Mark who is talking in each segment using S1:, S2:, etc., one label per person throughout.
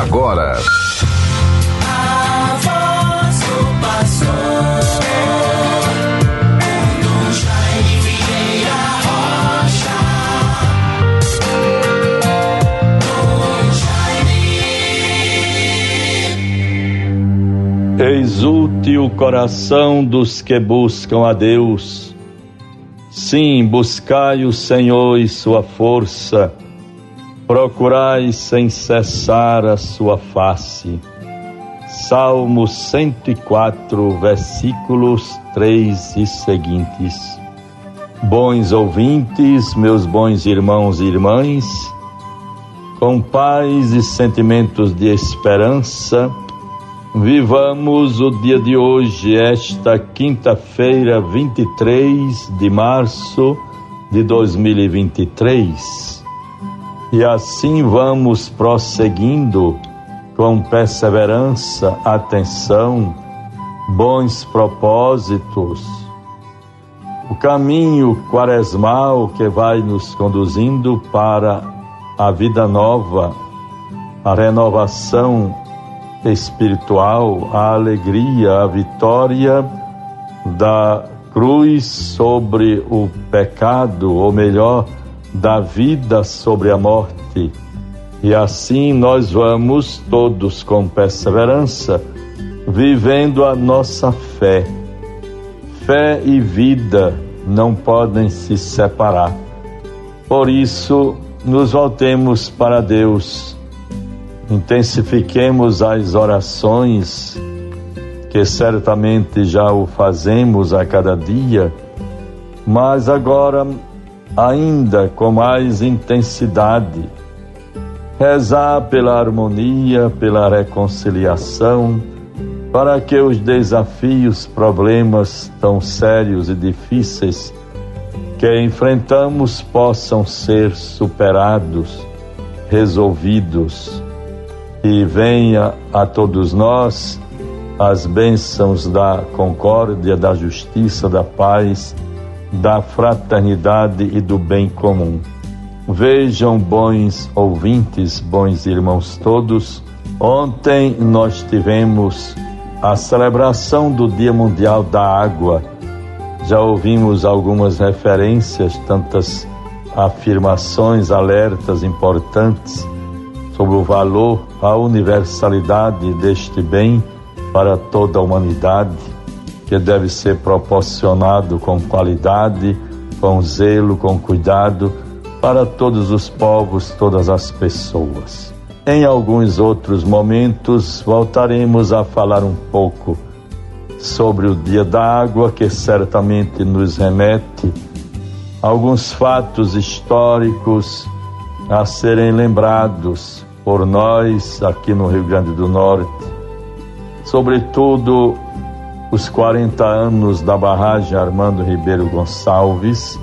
S1: agora.
S2: Exulte o coração dos que buscam a Deus. Sim, buscai o Senhor e sua força, procurai sem cessar a sua face. Salmo 104, versículos 3 e seguintes. Bons ouvintes, meus bons irmãos e irmãs, com paz e sentimentos de esperança, Vivamos o dia de hoje, esta quinta-feira, 23 de março de 2023. E assim vamos prosseguindo com perseverança, atenção, bons propósitos. O caminho quaresmal que vai nos conduzindo para a vida nova, a renovação espiritual, a alegria, a vitória da cruz sobre o pecado, ou melhor, da vida sobre a morte. E assim nós vamos todos com perseverança vivendo a nossa fé. Fé e vida não podem se separar. Por isso, nos voltemos para Deus intensifiquemos as orações, que certamente já o fazemos a cada dia, mas agora ainda com mais intensidade. Rezar pela harmonia, pela reconciliação, para que os desafios, problemas tão sérios e difíceis que enfrentamos possam ser superados, resolvidos e venha a todos nós as bênçãos da concórdia, da justiça, da paz, da fraternidade e do bem comum. Vejam, bons ouvintes, bons irmãos todos, ontem nós tivemos a celebração do Dia Mundial da Água. Já ouvimos algumas referências, tantas afirmações, alertas importantes sobre o valor, a universalidade deste bem para toda a humanidade, que deve ser proporcionado com qualidade, com zelo, com cuidado para todos os povos, todas as pessoas. Em alguns outros momentos voltaremos a falar um pouco sobre o Dia da Água, que certamente nos remete a alguns fatos históricos a serem lembrados por nós aqui no Rio Grande do Norte, sobretudo os 40 anos da barragem Armando Ribeiro Gonçalves,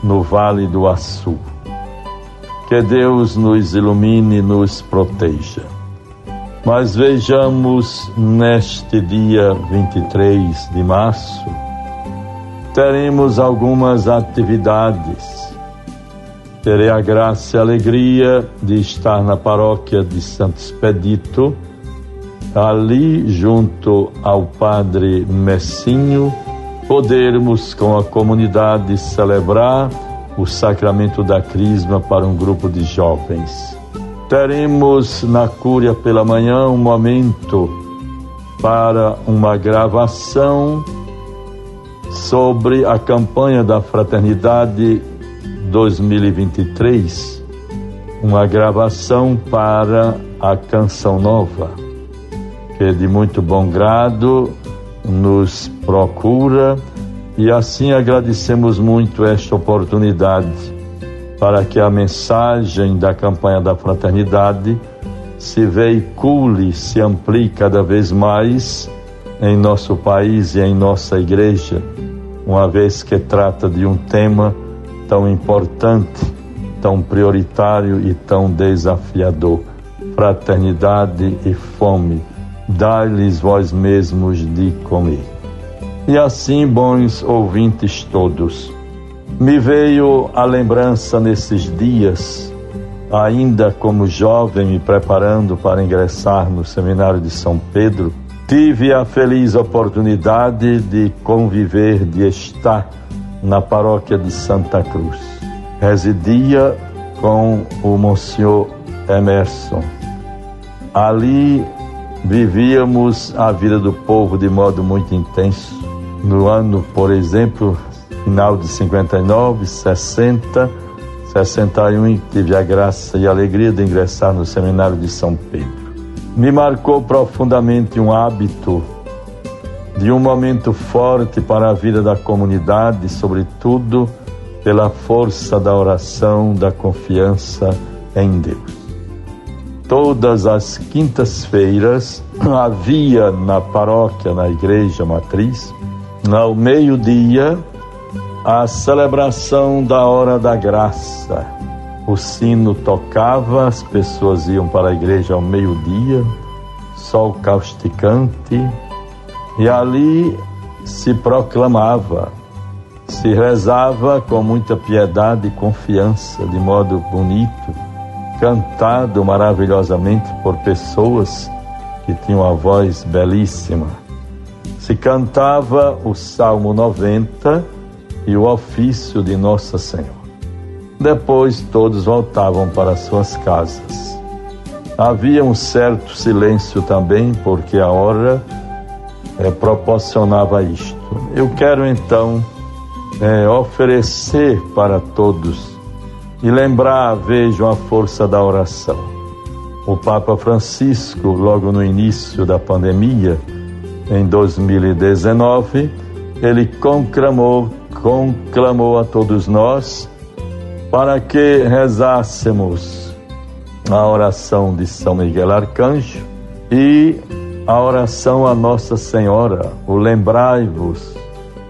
S2: no Vale do Açu. Que Deus nos ilumine e nos proteja. Mas vejamos neste dia 23 de março, teremos algumas atividades terei a graça e a alegria de estar na paróquia de Santo Expedito, ali junto ao Padre Messinho, podermos com a comunidade celebrar o sacramento da Crisma para um grupo de jovens. Teremos na Cúria pela manhã um momento para uma gravação sobre a campanha da fraternidade 2023, uma gravação para a Canção Nova, que de muito bom grado nos procura e assim agradecemos muito esta oportunidade para que a mensagem da campanha da fraternidade se veicule, se amplie cada vez mais em nosso país e em nossa igreja, uma vez que trata de um tema tão importante, tão prioritário e tão desafiador. Fraternidade e fome, dai-lhes vós mesmos de comer. E assim, bons ouvintes todos, me veio a lembrança nesses dias ainda como jovem, me preparando para ingressar no seminário de São Pedro, tive a feliz oportunidade de conviver, de estar na paróquia de Santa Cruz. Residia com o Monsenhor Emerson. Ali vivíamos a vida do povo de modo muito intenso. No ano, por exemplo, final de 59, 60, 61, tive a graça e a alegria de ingressar no seminário de São Pedro. Me marcou profundamente um hábito de um momento forte para a vida da comunidade, sobretudo pela força da oração, da confiança em Deus. Todas as quintas-feiras havia na paróquia, na igreja matriz, ao meio-dia, a celebração da hora da graça. O sino tocava, as pessoas iam para a igreja ao meio-dia, sol causticante, e ali se proclamava, se rezava com muita piedade e confiança, de modo bonito cantado maravilhosamente por pessoas que tinham a voz belíssima. Se cantava o Salmo 90 e o ofício de Nossa Senhora. Depois todos voltavam para suas casas. Havia um certo silêncio também, porque a hora é, proporcionava isto. Eu quero então é, oferecer para todos e lembrar, vejam, a força da oração. O Papa Francisco, logo no início da pandemia, em 2019, ele conclamou, conclamou a todos nós para que rezássemos a oração de São Miguel Arcanjo e a oração a Nossa Senhora, o lembrai-vos,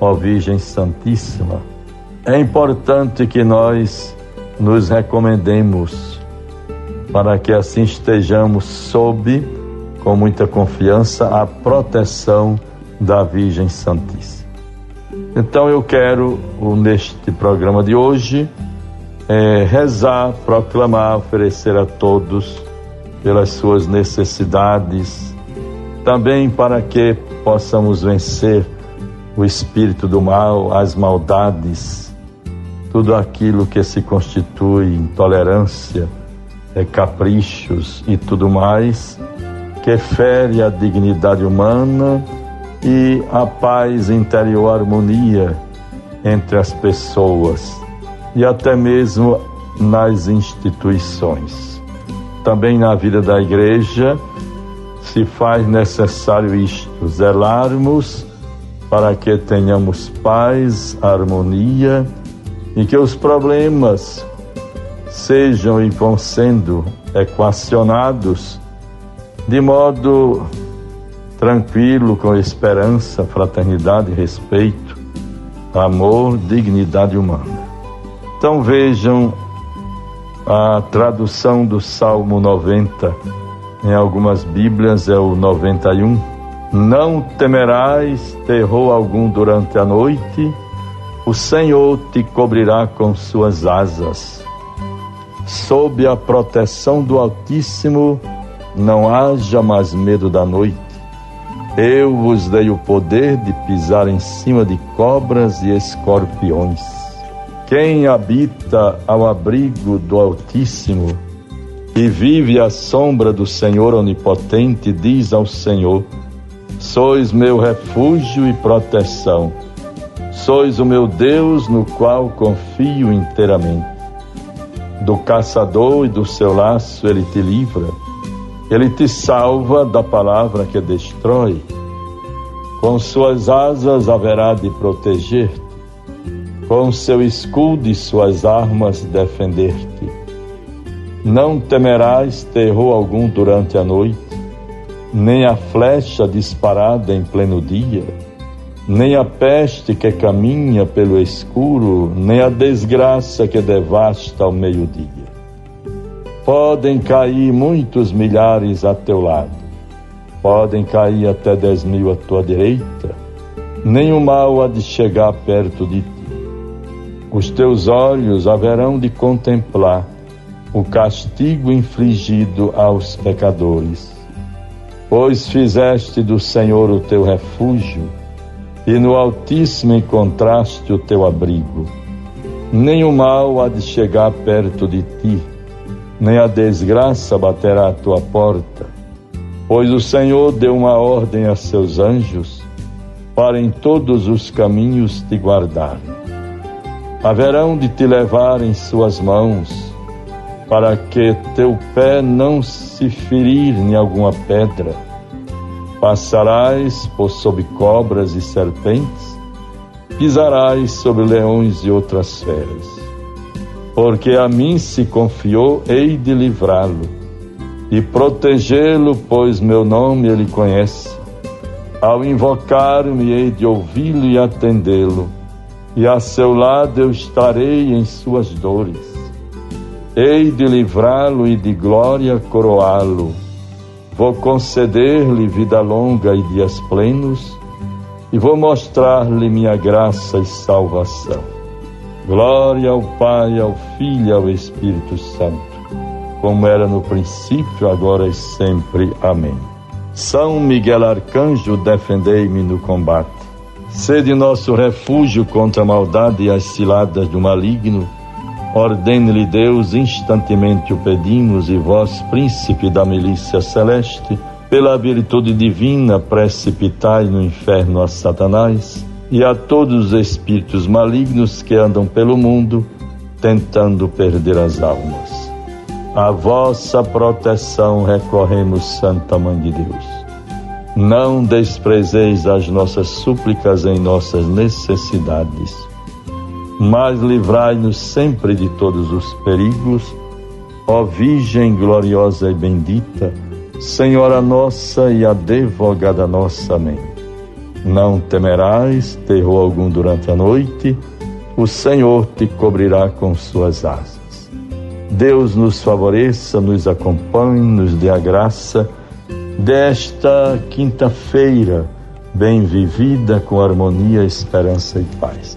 S2: ó Virgem Santíssima. É importante que nós nos recomendemos para que assim estejamos sob, com muita confiança, a proteção da Virgem Santíssima. Então eu quero, neste programa de hoje, é, rezar, proclamar, oferecer a todos pelas suas necessidades, também para que possamos vencer o espírito do mal, as maldades, tudo aquilo que se constitui intolerância, é, caprichos e tudo mais, que fere a dignidade humana e a paz interior, a harmonia entre as pessoas e até mesmo nas instituições. Também na vida da igreja se faz necessário isto, zelarmos para que tenhamos paz, harmonia e que os problemas sejam e vão sendo equacionados de modo tranquilo, com esperança, fraternidade, respeito, amor, dignidade humana. Então vejam a tradução do Salmo 90, em algumas Bíblias é o 91. Não temerás terror algum durante a noite o Senhor te cobrirá com suas asas. Sob a proteção do Altíssimo, não haja mais medo da noite. Eu vos dei o poder de pisar em cima de cobras e escorpiões. Quem habita ao abrigo do Altíssimo e vive à sombra do Senhor Onipotente, diz ao Senhor: Sois meu refúgio e proteção Sois o meu Deus no qual confio inteiramente. Do caçador e do seu laço ele te livra. Ele te salva da palavra que destrói. Com suas asas haverá de proteger-te. Com seu escudo e suas armas defender-te. Não temerás terror algum durante a noite, nem a flecha disparada em pleno dia nem a peste que caminha pelo escuro, nem a desgraça que devasta ao meio-dia. Podem cair muitos milhares a teu lado, podem cair até dez mil à tua direita, nem o mal há de chegar perto de ti. Os teus olhos haverão de contemplar o castigo infligido aos pecadores. Pois fizeste do Senhor o teu refúgio, e no Altíssimo encontraste o teu abrigo. Nem o mal há de chegar perto de ti, nem a desgraça baterá à tua porta, pois o Senhor deu uma ordem a seus anjos para em todos os caminhos te guardar. Haverão de te levar em suas mãos, para que teu pé não se ferir em alguma pedra. Passarás por sob cobras e serpentes, pisarás sobre leões e outras feras. Porque a mim se confiou, hei de livrá-lo e protegê-lo, pois meu nome ele conhece. Ao invocar-me, hei de ouvi-lo e atendê-lo, e a seu lado eu estarei em suas dores. Hei de livrá-lo e de glória coroá-lo. Vou conceder-lhe vida longa e dias plenos, e vou mostrar-lhe minha graça e salvação. Glória ao Pai, ao Filho e ao Espírito Santo, como era no princípio, agora e sempre. Amém. São Miguel Arcanjo, defendei-me no combate. Sede nosso refúgio contra a maldade e as ciladas do maligno. Ordene-lhe Deus, instantemente o pedimos, e vós, príncipe da milícia celeste, pela virtude divina, precipitai no inferno a Satanás e a todos os espíritos malignos que andam pelo mundo, tentando perder as almas. A vossa proteção recorremos, Santa Mãe de Deus. Não desprezeis as nossas súplicas em nossas necessidades, mas livrai-nos sempre de todos os perigos, ó Virgem gloriosa e bendita, Senhora nossa e advogada nossa. Amém. Não temerás terror algum durante a noite, o Senhor te cobrirá com suas asas. Deus nos favoreça, nos acompanhe, nos dê a graça desta quinta-feira bem vivida com harmonia, esperança e paz.